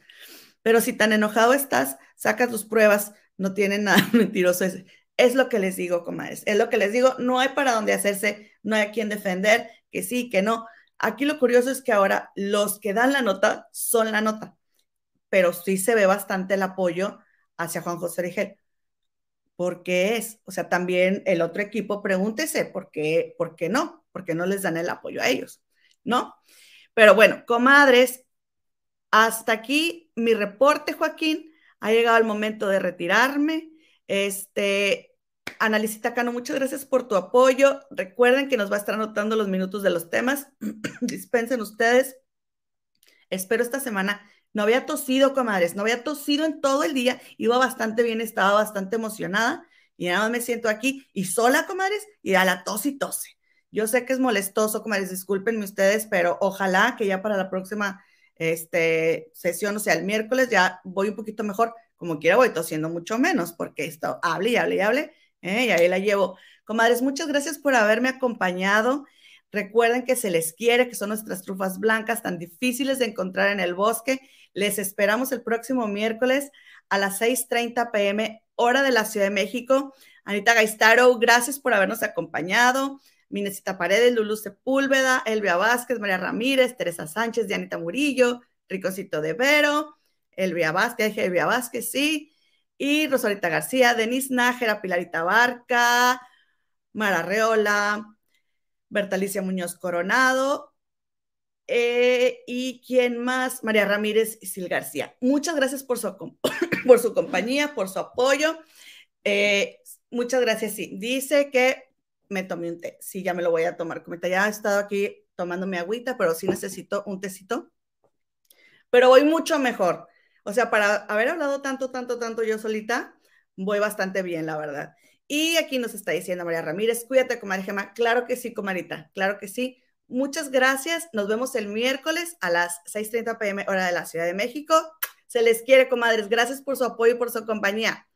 pero si tan enojado estás, saca tus pruebas, no tiene nada [LAUGHS] mentiroso. Es, es lo que les digo, comadres, es lo que les digo, no hay para dónde hacerse, no hay a quien defender, que sí, que no. Aquí lo curioso es que ahora los que dan la nota son la nota, pero sí se ve bastante el apoyo hacia Juan José Rigel. ¿Por qué es? O sea, también el otro equipo, pregúntese por qué, por qué no, porque no les dan el apoyo a ellos, ¿no? Pero bueno, comadres, hasta aquí mi reporte, Joaquín. Ha llegado el momento de retirarme. Este, Analicita Cano, muchas gracias por tu apoyo. Recuerden que nos va a estar anotando los minutos de los temas. [CLEARS THROAT] Dispensen ustedes. Espero esta semana no había tosido, comadres, no había tosido en todo el día, iba bastante bien, estaba bastante emocionada y nada más me siento aquí y sola, comadres, y a la tos y tose. Yo sé que es molestoso, comadres, discúlpenme ustedes, pero ojalá que ya para la próxima este, sesión, o sea, el miércoles ya voy un poquito mejor, como quiera voy tosiendo mucho menos, porque esto hable y hable y hable, ¿eh? y ahí la llevo. Comadres, muchas gracias por haberme acompañado. Recuerden que se les quiere, que son nuestras trufas blancas tan difíciles de encontrar en el bosque les esperamos el próximo miércoles a las 6:30 pm, hora de la Ciudad de México. Anita Gaistaro, gracias por habernos acompañado. Minecita Paredes, Lulu Sepúlveda, Elvia Vázquez, María Ramírez, Teresa Sánchez, Dianita Murillo, Ricosito de Vero, Elvia Vázquez, Elvia Vázquez, sí, y Rosalita García, Denise Nájera, Pilarita Barca, Mara Reola, Bertalicia Muñoz Coronado, eh, y quién más, María Ramírez y Sil García. Muchas gracias por su, [COUGHS] por su compañía, por su apoyo. Eh, muchas gracias, sí. Dice que me tomé un té. Sí, ya me lo voy a tomar. Como ya he estado aquí tomando mi agüita, pero sí necesito un tecito. Pero voy mucho mejor. O sea, para haber hablado tanto, tanto, tanto yo solita, voy bastante bien, la verdad. Y aquí nos está diciendo María Ramírez, cuídate, comadre Gema. Claro que sí, comadita, claro que sí. Muchas gracias. Nos vemos el miércoles a las 6:30 pm hora de la Ciudad de México. Se les quiere, comadres. Gracias por su apoyo y por su compañía.